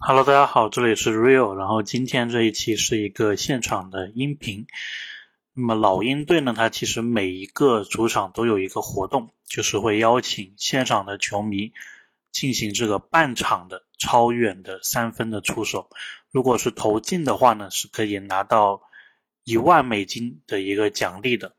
Hello，大家好，这里是 Real，然后今天这一期是一个现场的音频。那么老鹰队呢，它其实每一个主场都有一个活动，就是会邀请现场的球迷进行这个半场的超远的三分的出手。如果是投进的话呢，是可以拿到一万美金的一个奖励的。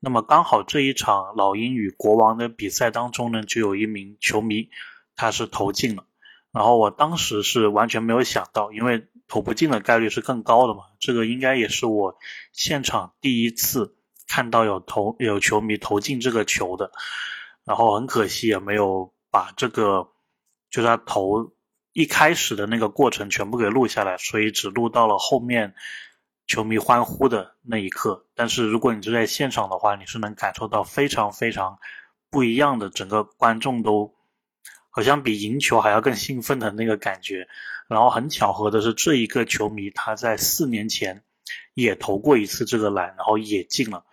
那么刚好这一场老鹰与国王的比赛当中呢，就有一名球迷他是投进了。然后我当时是完全没有想到，因为投不进的概率是更高的嘛。这个应该也是我现场第一次看到有投有球迷投进这个球的。然后很可惜也没有把这个就是他投一开始的那个过程全部给录下来，所以只录到了后面球迷欢呼的那一刻。但是如果你是在现场的话，你是能感受到非常非常不一样的，整个观众都。好像比赢球还要更兴奋的那个感觉，然后很巧合的是，这一个球迷他在四年前也投过一次这个篮，然后也进了，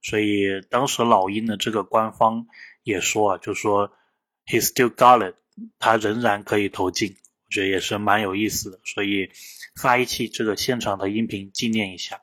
所以当时老鹰的这个官方也说啊，就说 he still got it，他仍然可以投进，我觉得也是蛮有意思的，所以发一期这个现场的音频纪念一下。